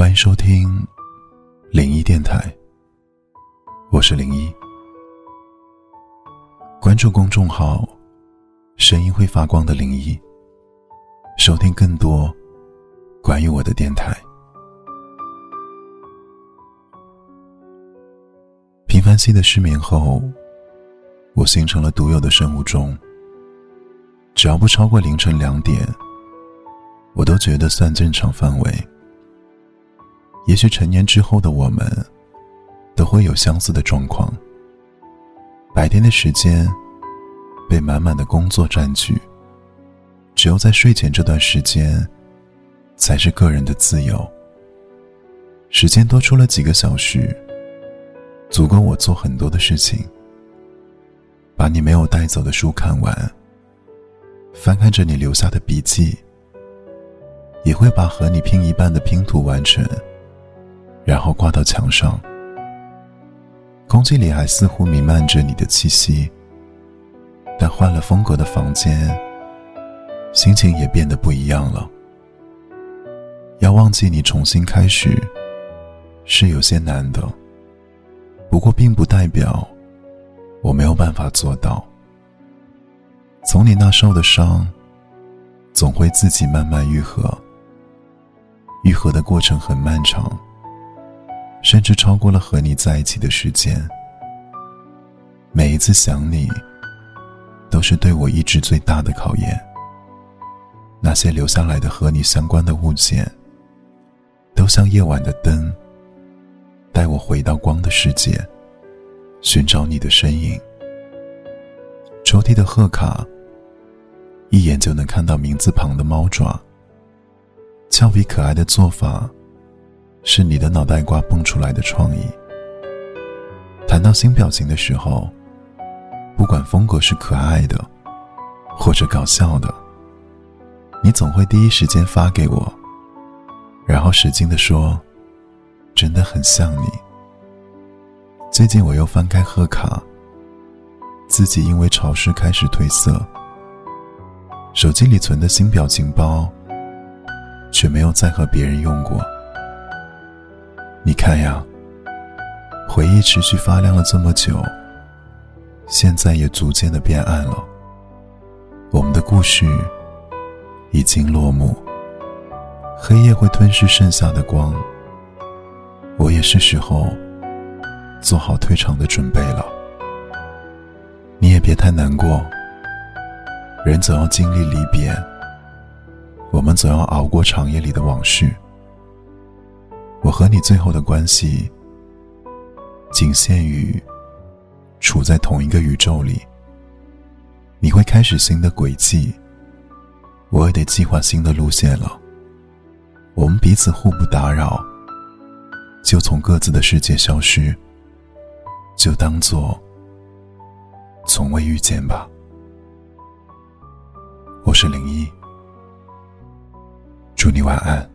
欢迎收听零一电台，我是零一。关注公众号“声音会发光的零一”，收听更多关于我的电台。频繁期的失眠后，我形成了独有的生物钟。只要不超过凌晨两点，我都觉得算正常范围。也许成年之后的我们，都会有相似的状况。白天的时间被满满的工作占据，只有在睡前这段时间，才是个人的自由。时间多出了几个小时，足够我做很多的事情。把你没有带走的书看完，翻看着你留下的笔记，也会把和你拼一半的拼图完成。然后挂到墙上，空气里还似乎弥漫着你的气息。但换了风格的房间，心情也变得不一样了。要忘记你重新开始，是有些难的。不过并不代表我没有办法做到。从你那受的伤，总会自己慢慢愈合。愈合的过程很漫长。甚至超过了和你在一起的时间。每一次想你，都是对我意志最大的考验。那些留下来的和你相关的物件，都像夜晚的灯，带我回到光的世界，寻找你的身影。抽屉的贺卡，一眼就能看到名字旁的猫爪。俏皮可爱的做法。是你的脑袋瓜蹦出来的创意。谈到新表情的时候，不管风格是可爱的，或者搞笑的，你总会第一时间发给我，然后使劲的说：“真的很像你。”最近我又翻开贺卡，自己因为潮湿开始褪色，手机里存的新表情包，却没有再和别人用过。你看呀，回忆持续发亮了这么久，现在也逐渐的变暗了。我们的故事已经落幕，黑夜会吞噬剩下的光。我也是时候做好退场的准备了。你也别太难过，人总要经历离别，我们总要熬过长夜里的往事。我和你最后的关系，仅限于处在同一个宇宙里。你会开始新的轨迹，我也得计划新的路线了。我们彼此互不打扰，就从各自的世界消失，就当做从未遇见吧。我是零一，祝你晚安。